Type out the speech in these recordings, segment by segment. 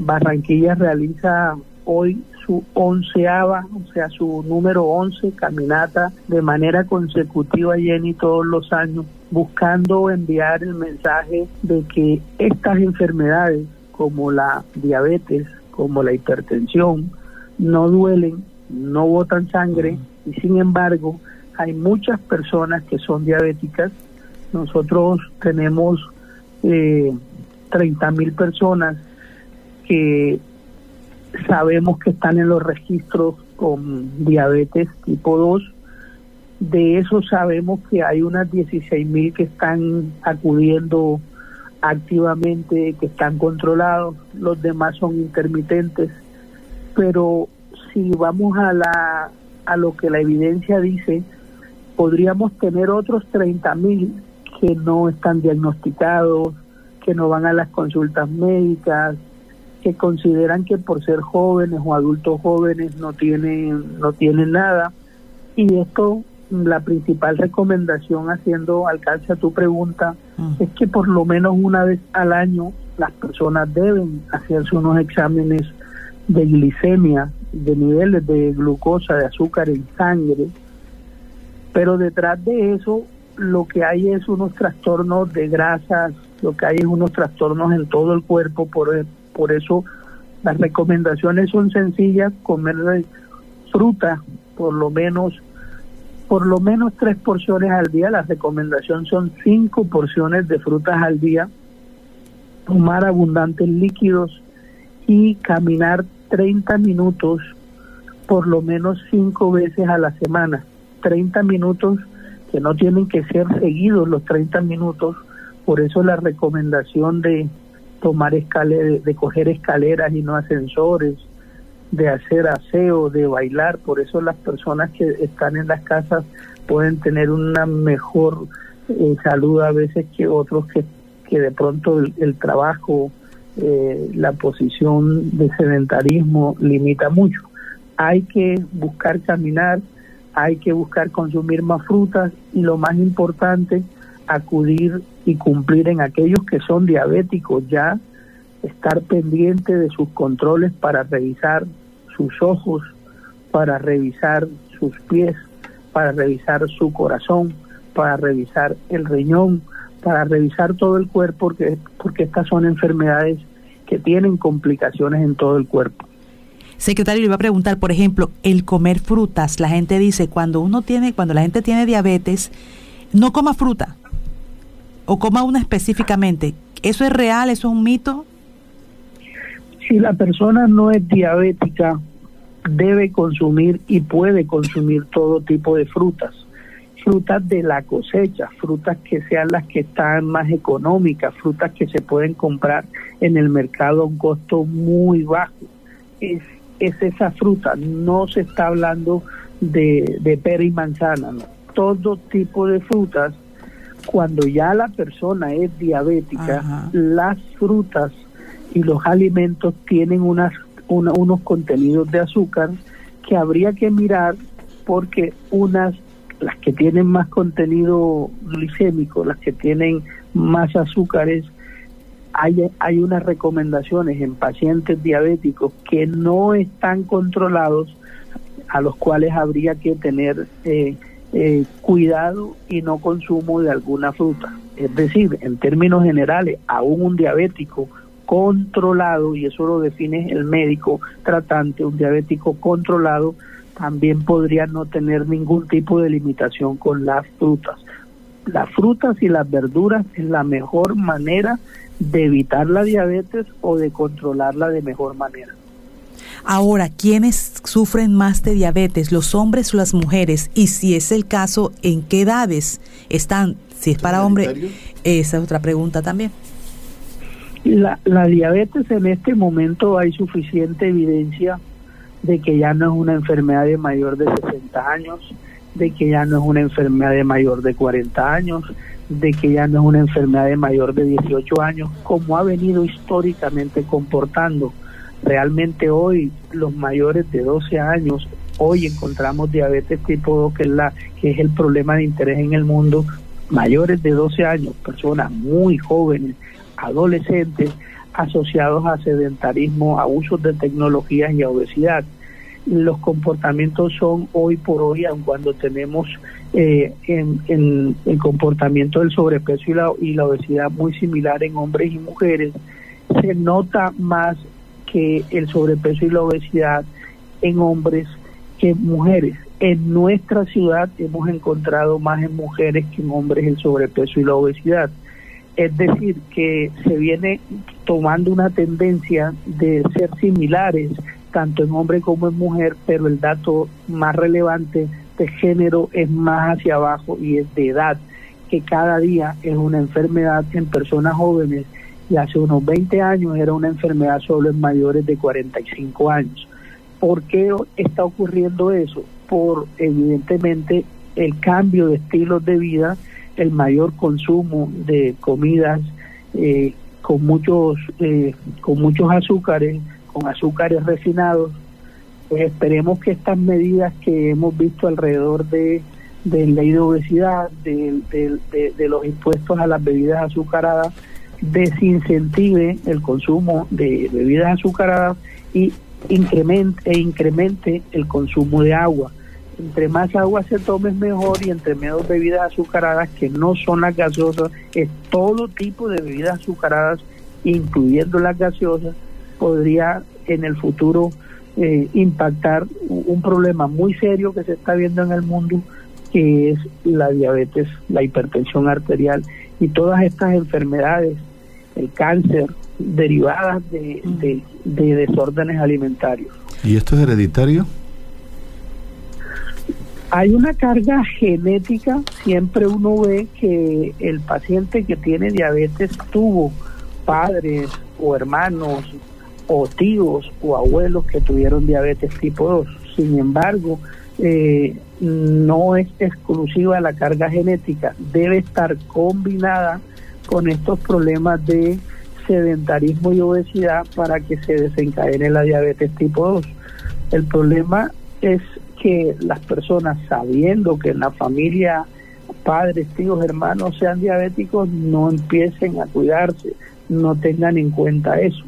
Barranquilla realiza hoy su onceava, o sea, su número once caminata de manera consecutiva, Jenny, todos los años, buscando enviar el mensaje de que estas enfermedades, como la diabetes, como la hipertensión, no duelen, no botan sangre y sin embargo hay muchas personas que son diabéticas. Nosotros tenemos eh, 30 mil personas que sabemos que están en los registros con diabetes tipo 2. De eso sabemos que hay unas 16 mil que están acudiendo activamente, que están controlados, los demás son intermitentes. Pero si vamos a, la, a lo que la evidencia dice, podríamos tener otros 30 mil que no están diagnosticados, que no van a las consultas médicas, que consideran que por ser jóvenes o adultos jóvenes no tienen no tienen nada. Y esto la principal recomendación haciendo alcance a tu pregunta es que por lo menos una vez al año las personas deben hacerse unos exámenes de glicemia, de niveles de glucosa, de azúcar en sangre, pero detrás de eso lo que hay es unos trastornos de grasas, lo que hay es unos trastornos en todo el cuerpo, por, por eso las recomendaciones son sencillas, comer fruta por lo menos por lo menos tres porciones al día, la recomendación son cinco porciones de frutas al día, tomar abundantes líquidos y caminar 30 minutos por lo menos cinco veces a la semana. 30 minutos que no tienen que ser seguidos los 30 minutos, por eso la recomendación de tomar escaleras, de coger escaleras y no ascensores, de hacer aseo, de bailar, por eso las personas que están en las casas pueden tener una mejor eh, salud a veces que otros que, que de pronto el, trabajo, eh, la posición de sedentarismo limita mucho. Hay que buscar caminar, hay que buscar consumir más frutas y lo más importante, acudir y cumplir en aquellos que son diabéticos ya, estar pendiente de sus controles para revisar sus ojos, para revisar sus pies, para revisar su corazón, para revisar el riñón, para revisar todo el cuerpo, porque, porque estas son enfermedades que tienen complicaciones en todo el cuerpo. Secretario, le iba a preguntar, por ejemplo, el comer frutas. La gente dice, cuando uno tiene, cuando la gente tiene diabetes, no coma fruta o coma una específicamente. ¿Eso es real? ¿Eso es un mito? Si la persona no es diabética, debe consumir y puede consumir todo tipo de frutas. Frutas de la cosecha, frutas que sean las que están más económicas, frutas que se pueden comprar en el mercado a un costo muy bajo. Es es esa fruta, no se está hablando de, pera y manzana, no. Todo tipo de frutas, cuando ya la persona es diabética, las frutas y los alimentos tienen unas, unos contenidos de azúcar que habría que mirar porque unas, las que tienen más contenido glicémico, las que tienen más azúcares, hay, hay unas recomendaciones en pacientes diabéticos que no están controlados, a los cuales habría que tener eh, eh, cuidado y no consumo de alguna fruta. Es decir, en términos generales, aún un diabético controlado, y eso lo define el médico tratante, un diabético controlado también podría no tener ningún tipo de limitación con las frutas. Las frutas y las verduras es la mejor manera de evitar la diabetes o de controlarla de mejor manera. Ahora, ¿quiénes sufren más de diabetes, los hombres o las mujeres? Y si es el caso, ¿en qué edades están? Si es para hombres, esa es otra pregunta también. La, la diabetes en este momento hay suficiente evidencia de que ya no es una enfermedad de mayor de 60 años, de que ya no es una enfermedad de mayor de 40 años, de que ya no es una enfermedad de mayor de 18 años, como ha venido históricamente comportando. Realmente hoy los mayores de 12 años, hoy encontramos diabetes tipo 2, que es, la, que es el problema de interés en el mundo, mayores de 12 años, personas muy jóvenes, adolescentes, asociados a sedentarismo, a usos de tecnologías y a obesidad. Los comportamientos son hoy por hoy, aun cuando tenemos eh, en, el comportamiento del sobrepeso y la, y la obesidad muy similar en hombres y mujeres, se nota más que el sobrepeso y la obesidad en hombres que en mujeres. En nuestra ciudad hemos encontrado más en mujeres que en hombres el sobrepeso y la obesidad. Es decir, que se viene tomando una tendencia de ser similares tanto en hombre como en mujer, pero el dato más relevante de género es más hacia abajo y es de edad, que cada día es una enfermedad en personas jóvenes y hace unos 20 años era una enfermedad solo en mayores de 45 años. ¿Por qué está ocurriendo eso? Por evidentemente el cambio de estilos de vida, el mayor consumo de comidas eh, con muchos eh, con muchos azúcares, con azúcares refinados. Pues esperemos que estas medidas que hemos visto alrededor de, de ley de obesidad, de, de los impuestos a las bebidas azucaradas, desincentive el consumo de bebidas azucaradas y incremente, e incremente el consumo de agua. Entre más agua se tome mejor y entre menos bebidas azucaradas que no son las gaseosas, es todo tipo de bebidas azucaradas, incluyendo las gaseosas, podría en el futuro eh, impactar un problema muy serio que se está viendo en el mundo, que es la diabetes, la hipertensión arterial y todas estas enfermedades el cáncer, derivadas de, de, desórdenes alimentarios. ¿Y esto es hereditario? Hay una carga genética, siempre uno ve que el paciente que tiene diabetes tuvo padres o hermanos o tíos o abuelos que tuvieron diabetes tipo 2. Sin embargo, eh, no es exclusiva la carga genética, debe estar combinada con estos problemas de sedentarismo y obesidad para que se desencadene la diabetes tipo 2. El problema es que las personas sabiendo que en la familia padres, tíos, hermanos sean diabéticos, no empiecen a cuidarse, no tengan en cuenta eso.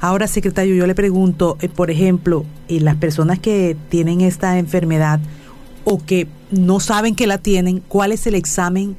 Ahora, secretario, yo le pregunto, eh, por ejemplo, y las personas que tienen esta enfermedad o que no saben que la tienen, ¿cuál es el examen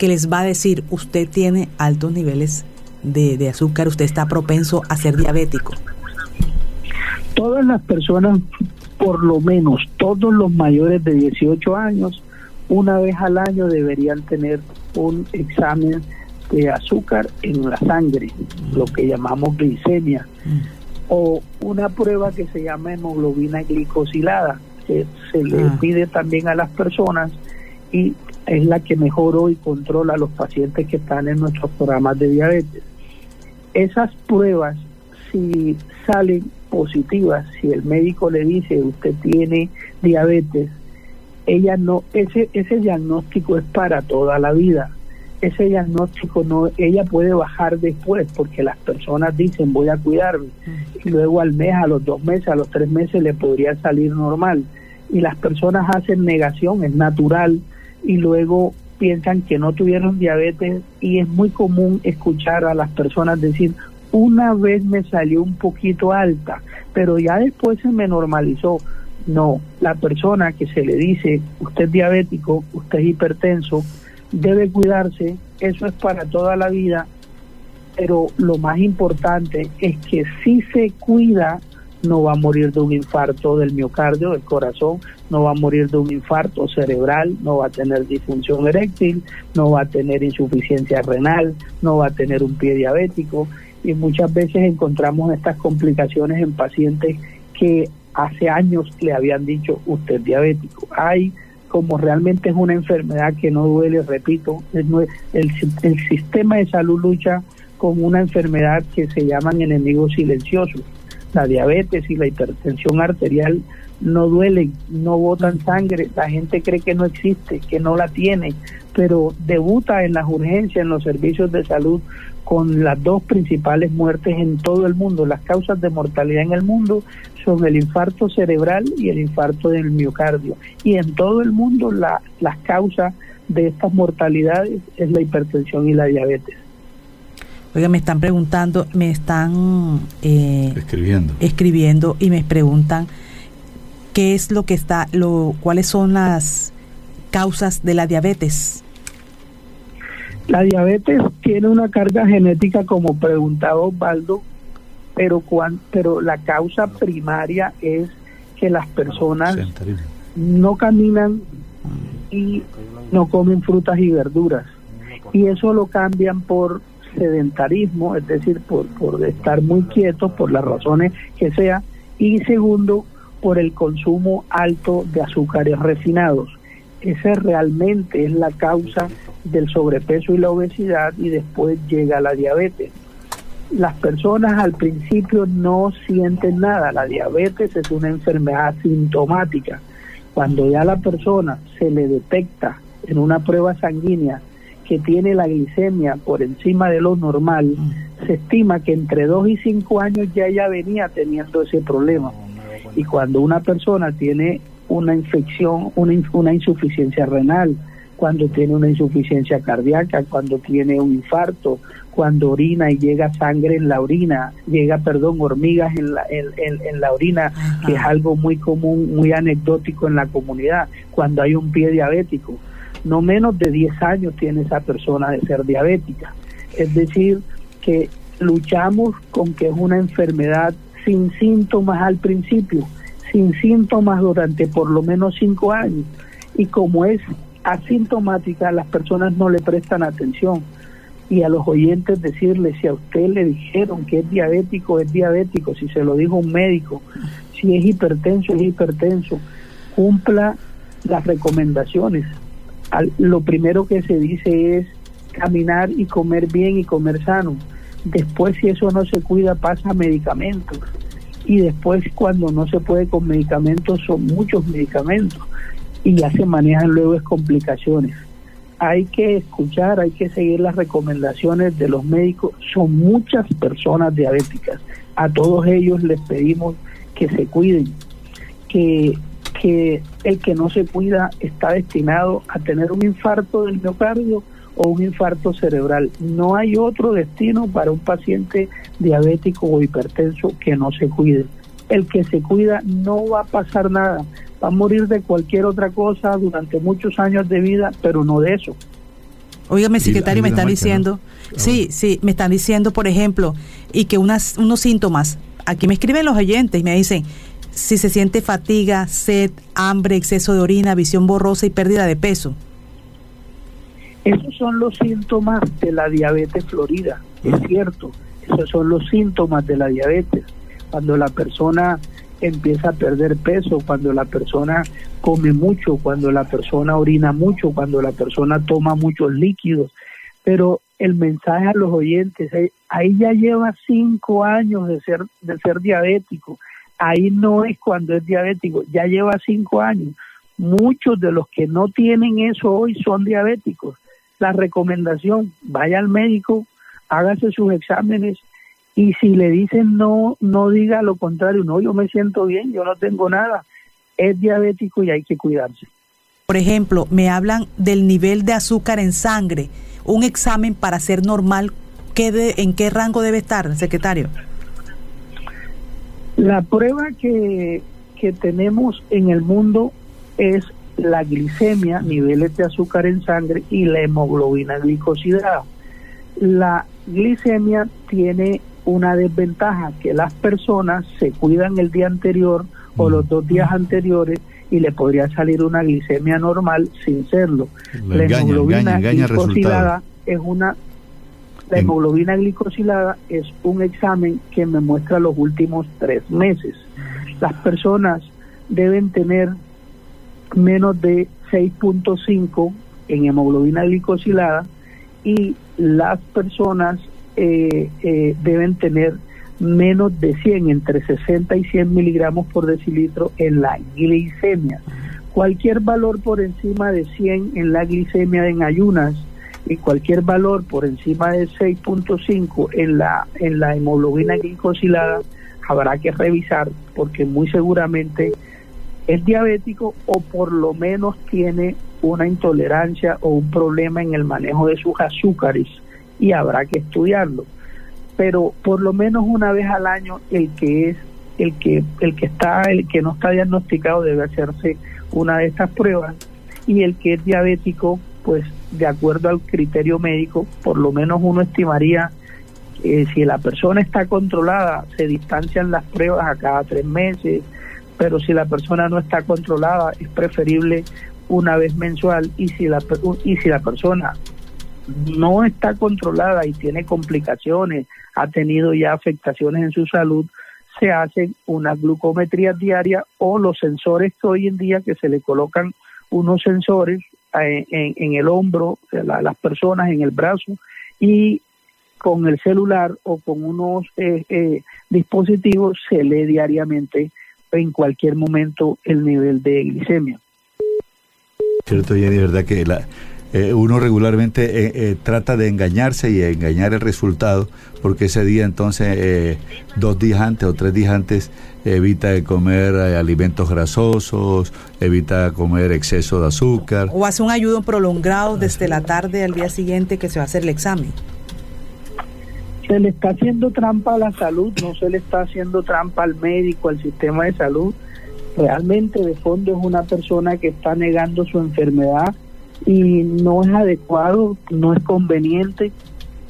que les va a decir usted tiene altos niveles de, azúcar, usted está propenso a ser diabético? Todas las personas, por lo menos todos los mayores de 18 años, una vez al año deberían tener un examen de azúcar en la sangre, lo que llamamos glicemia, mm. o una prueba que se llama hemoglobina glicosilada, que se le ah. pide también a las personas y es la que mejor hoy controla a los pacientes que están en nuestros programas de diabetes. Esas pruebas, si salen positivas, si el médico le dice usted tiene diabetes, ella no, ese, ese diagnóstico es para toda la vida. Ese diagnóstico no, ella puede bajar después porque las personas dicen voy a cuidarme y luego al mes, a los dos meses, a los tres meses le podría salir normal y las personas hacen negación, es natural y luego piensan que no tuvieron diabetes y es muy común escuchar a las personas decir, una vez me salió un poquito alta, pero ya después se me normalizó. No, la persona que se le dice, usted es diabético, usted es hipertenso, debe cuidarse, eso es para toda la vida, pero lo más importante es que si se cuida, no va a morir de un infarto del miocardio, del corazón, no va a morir de un infarto cerebral, no va a tener disfunción eréctil, no va a tener insuficiencia renal, no va a tener un pie diabético y muchas veces encontramos estas complicaciones en pacientes que hace años le habían dicho usted es diabético. Hay como realmente es una enfermedad que no duele, repito, el, el sistema de salud lucha con una enfermedad que se llaman enemigos silenciosos la diabetes y la hipertensión arterial no duelen, no botan sangre, la gente cree que no existe, que no la tiene, pero debuta en las urgencias, en los servicios de salud, con las dos principales muertes en todo el mundo. Las causas de mortalidad en el mundo son el infarto cerebral y el infarto del miocardio. Y en todo el mundo la, las causas de estas mortalidades es la hipertensión y la diabetes. Oiga, me están preguntando, me están eh, escribiendo. escribiendo y me preguntan qué es lo que está, lo, cuáles son las causas de la diabetes. La diabetes tiene una carga genética, como preguntaba Osvaldo, pero, pero la causa primaria es que las personas no caminan y no comen frutas y verduras. Y eso lo cambian por sedentarismo, es decir, por, por estar muy quietos, por las razones que sea. Y segundo, por el consumo alto de azúcares refinados. Esa realmente es la causa del sobrepeso y la obesidad y después llega la diabetes. Las personas al principio no sienten nada. La diabetes es una enfermedad sintomática. Cuando ya la persona se le detecta en una prueba sanguínea que tiene la glicemia por encima de lo normal, se estima que entre 2 y 5 años ya ella venía teniendo ese problema. Y cuando una persona tiene una infección, una, una insuficiencia renal, cuando tiene una insuficiencia cardíaca, cuando tiene un infarto, cuando orina y llega sangre en la orina, llega, perdón, hormigas en la, en, la orina, que es algo muy común, muy anecdótico en la comunidad, cuando hay un pie diabético. No menos de 10 años tiene esa persona de ser diabética. Es decir, que luchamos con que es una enfermedad sin síntomas al principio, sin síntomas durante por lo menos cinco años. Y como es asintomática, las personas no le prestan atención. Y a los oyentes decirles, si a usted le dijeron que es diabético, es diabético, si se lo dijo un médico, si es hipertenso, es hipertenso, cumpla las recomendaciones. Lo primero que se dice es caminar y comer bien y comer sano. Después, si eso no se cuida, pasa medicamentos y después cuando no se puede con medicamentos son muchos medicamentos y ya se manejan luego es complicaciones. Hay que escuchar, hay que seguir las recomendaciones de los médicos. Son muchas personas diabéticas. A todos ellos les pedimos que se cuiden, que, que el que no se cuida está destinado a tener un infarto del miocardio o un infarto cerebral. No hay otro destino para un paciente diabético o hipertenso que no se cuide. El que se cuida no va a pasar nada, va a morir de cualquier otra cosa durante muchos años de vida, pero no de eso. Óigame, secretario, me están diciendo, sí, sí, me están diciendo, por ejemplo, y que unas, unos síntomas, aquí me escriben los oyentes y me dicen, si se siente fatiga, sed, hambre, exceso de orina, visión borrosa y pérdida de peso. Esos son los síntomas de la diabetes florida, es cierto, esos son los síntomas de la diabetes. Cuando la persona empieza a perder peso, cuando la persona come mucho, cuando la persona orina mucho, cuando la persona toma muchos líquidos. Pero el mensaje a los oyentes, ahí ya lleva cinco años de ser, de ser diabético. Ahí no es cuando es diabético, ya lleva cinco años. Muchos de los que no tienen eso hoy son diabéticos la recomendación, vaya al médico, hágase sus exámenes y si le dicen no, no diga lo contrario, no, yo me siento bien, yo no tengo nada, es diabético y hay que cuidarse. Por ejemplo, me hablan del nivel de azúcar en sangre, un examen para ser normal, ¿qué ¿en qué rango debe estar, secretario? La prueba que, que tenemos en el mundo es la glicemia, niveles de azúcar en sangre y la hemoglobina glicosilada. La glicemia tiene una desventaja, que las personas se cuidan el día anterior o los dos días anteriores y le podría salir una glicemia normal sin serlo. La, hemoglobina glicosilada es una la hemoglobina glicosilada es un examen que me muestra los últimos tres meses. Las personas deben tener menos de 6.5 en hemoglobina glicosilada y las personas eh, eh, deben tener menos de 100, entre 60 y 100 miligramos por decilitro en la glicemia. Cualquier valor por encima de 100 en la glicemia en ayunas y cualquier valor por encima de 6.5 en la, en la hemoglobina glicosilada habrá que revisar porque muy seguramente es diabético o por lo menos tiene una intolerancia o un problema en el manejo de sus azúcares y habrá que estudiarlo. pero por lo menos una vez al año el que es el que el que está el que no está diagnosticado debe hacerse una de estas pruebas y el que es diabético pues de acuerdo al criterio médico por lo menos uno estimaría eh, si la persona está controlada se distancian las pruebas a cada tres meses pero si la persona no está controlada es preferible una vez mensual y si la y si la persona no está controlada y tiene complicaciones, ha tenido ya afectaciones en su salud, se hacen una glucometría diaria o los sensores que hoy en día que se le colocan unos sensores eh, en, el hombro de las personas, en el brazo y con el celular o con unos eh, eh, dispositivos se lee diariamente en cualquier momento el nivel de glicemia. Cierto, Jenny, verdad que la, eh, uno regularmente eh, eh, trata de engañarse y engañar el resultado, porque ese día entonces, dos días antes o tres días antes, evita comer alimentos grasosos, evita comer exceso de azúcar. O hace un ayuno prolongado desde la tarde al día siguiente que se va a hacer el examen. Se le está haciendo trampa a la salud, no se le está haciendo trampa al médico, al sistema de salud. Realmente de fondo es una persona que está negando su enfermedad y no es adecuado, no es conveniente,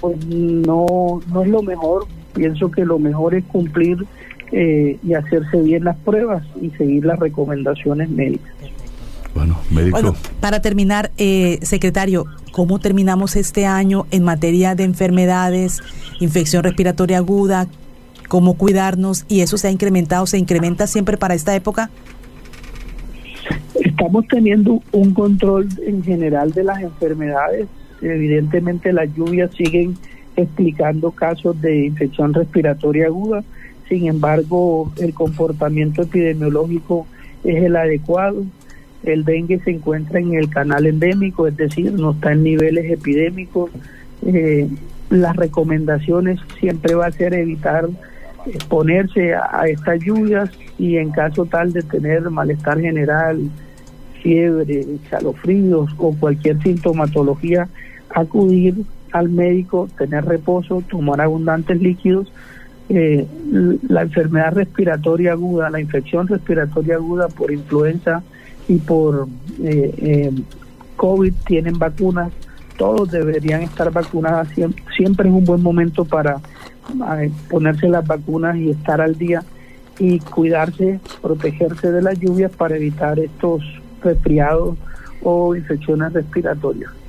pues no, no es lo mejor. Pienso que lo mejor es cumplir eh, y hacerse bien las pruebas y seguir las recomendaciones médicas. Bueno, médico. para terminar, eh, secretario, ¿cómo terminamos este año en materia de enfermedades, infección respiratoria aguda? ¿Cómo cuidarnos? ¿Y eso se ha incrementado, se incrementa siempre para esta época? Estamos teniendo un control en general de las enfermedades. Evidentemente las lluvias siguen explicando casos de infección respiratoria aguda. Sin embargo, el comportamiento epidemiológico es el adecuado. El dengue se encuentra en el canal endémico, es decir, no está en niveles epidémicos. Eh, las recomendaciones siempre va a ser evitar exponerse a, estas lluvias y en caso tal de tener malestar general, fiebre, escalofríos o cualquier sintomatología, acudir al médico, tener reposo, tomar abundantes líquidos. Eh, la enfermedad respiratoria aguda, la infección respiratoria aguda por influenza y por eh, eh, COVID tienen vacunas, todos deberían estar vacunadas, siempre es un buen momento para ponerse las vacunas y estar al día y cuidarse, protegerse de las lluvias para evitar estos resfriados o infecciones respiratorias.